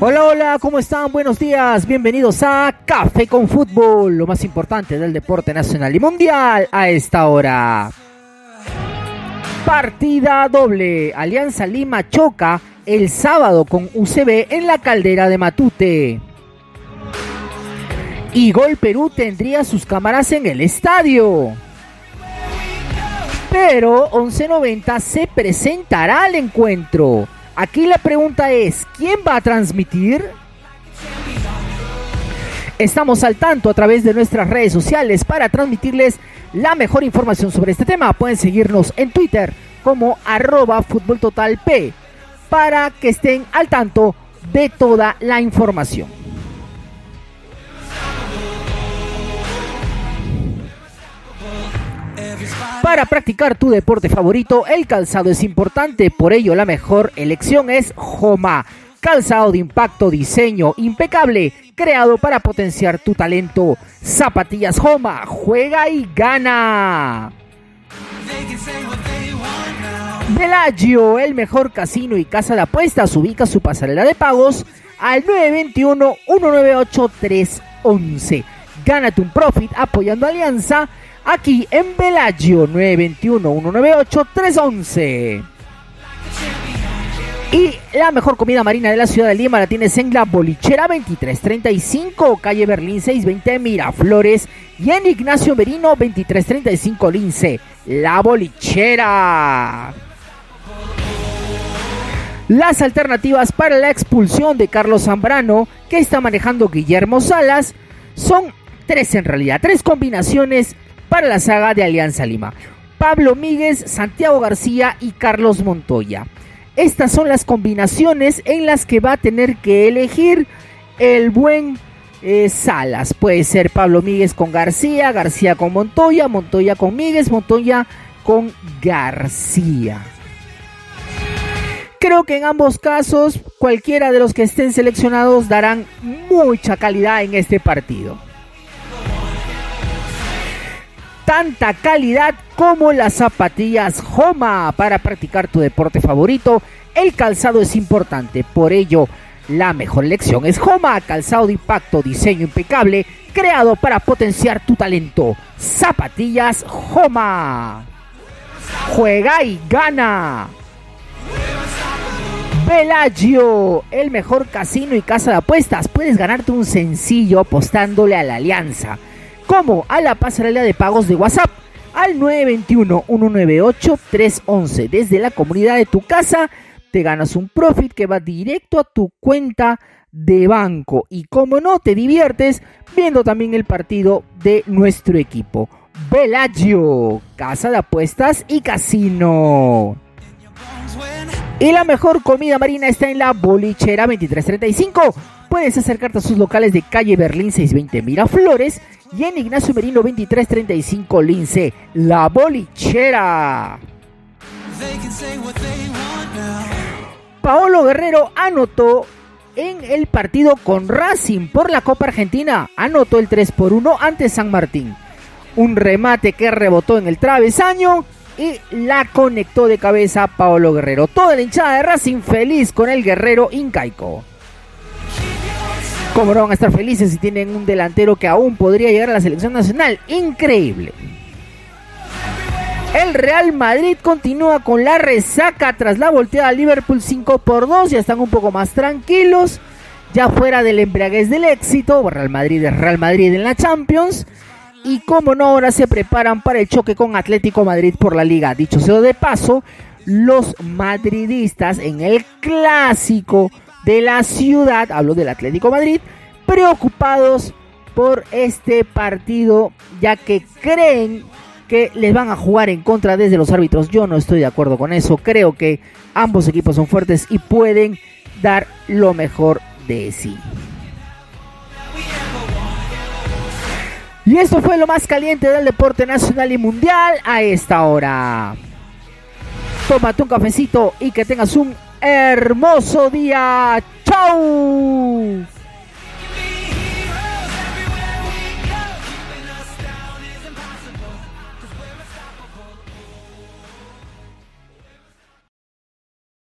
Hola, hola, ¿cómo están? Buenos días, bienvenidos a Café con Fútbol, lo más importante del deporte nacional y mundial a esta hora. Partida doble, Alianza Lima choca el sábado con UCB en la caldera de Matute. Y Gol Perú tendría sus cámaras en el estadio. Pero 1190 se presentará al encuentro. Aquí la pregunta es, ¿quién va a transmitir? Estamos al tanto a través de nuestras redes sociales para transmitirles la mejor información sobre este tema. Pueden seguirnos en Twitter como arroba P para que estén al tanto de toda la información. Para practicar tu deporte favorito, el calzado es importante, por ello la mejor elección es Joma. Calzado de impacto, diseño impecable, creado para potenciar tu talento. Zapatillas Joma, juega y gana. Bellagio, el mejor casino y casa de apuestas, ubica su pasarela de pagos al 921-198-311. Gánate un profit apoyando Alianza aquí en Bellagio 921-198-311. Y la mejor comida marina de la ciudad de Lima la tienes en la Bolichera 2335, calle Berlín 620 Miraflores y en Ignacio Merino 2335 Lince, la Bolichera. Las alternativas para la expulsión de Carlos Zambrano, que está manejando Guillermo Salas, son tres en realidad, tres combinaciones para la saga de Alianza Lima. Pablo Míguez, Santiago García y Carlos Montoya. Estas son las combinaciones en las que va a tener que elegir el buen eh, Salas. Puede ser Pablo Míguez con García, García con Montoya, Montoya con Míguez, Montoya con García. Creo que en ambos casos cualquiera de los que estén seleccionados darán mucha calidad en este partido tanta calidad como las zapatillas Homa para practicar tu deporte favorito. El calzado es importante, por ello la mejor elección es Homa, calzado de impacto, diseño impecable, creado para potenciar tu talento. Zapatillas Homa. Juega y gana. Bellagio, el mejor casino y casa de apuestas. Puedes ganarte un sencillo apostándole a la alianza como a la pasarela de pagos de WhatsApp al 921-198-311. Desde la comunidad de tu casa te ganas un profit que va directo a tu cuenta de banco. Y como no, te diviertes viendo también el partido de nuestro equipo. Bellagio, casa de apuestas y casino. Y la mejor comida marina está en la bolichera 2335. Puedes acercarte a sus locales de calle Berlín 620 Miraflores y en Ignacio Merino 2335 Lince, la bolichera. Paolo Guerrero anotó en el partido con Racing por la Copa Argentina. Anotó el 3 por 1 ante San Martín. Un remate que rebotó en el travesaño y la conectó de cabeza Paolo Guerrero. Toda la hinchada de Racing feliz con el guerrero incaico. ¿Cómo no van a estar felices si tienen un delantero que aún podría llegar a la selección nacional? Increíble. El Real Madrid continúa con la resaca tras la volteada al Liverpool 5 por 2. Ya están un poco más tranquilos. Ya fuera del embriaguez del éxito. Real Madrid es Real Madrid en la Champions. Y como no, ahora se preparan para el choque con Atlético Madrid por la liga. Dicho sea de paso, los madridistas en el clásico de la ciudad, hablo del Atlético Madrid, preocupados por este partido, ya que creen que les van a jugar en contra desde los árbitros. Yo no estoy de acuerdo con eso. Creo que ambos equipos son fuertes y pueden dar lo mejor de sí. Y esto fue lo más caliente del deporte nacional y mundial a esta hora. Tómate un cafecito y que tengas un hermoso día. ¡Chao!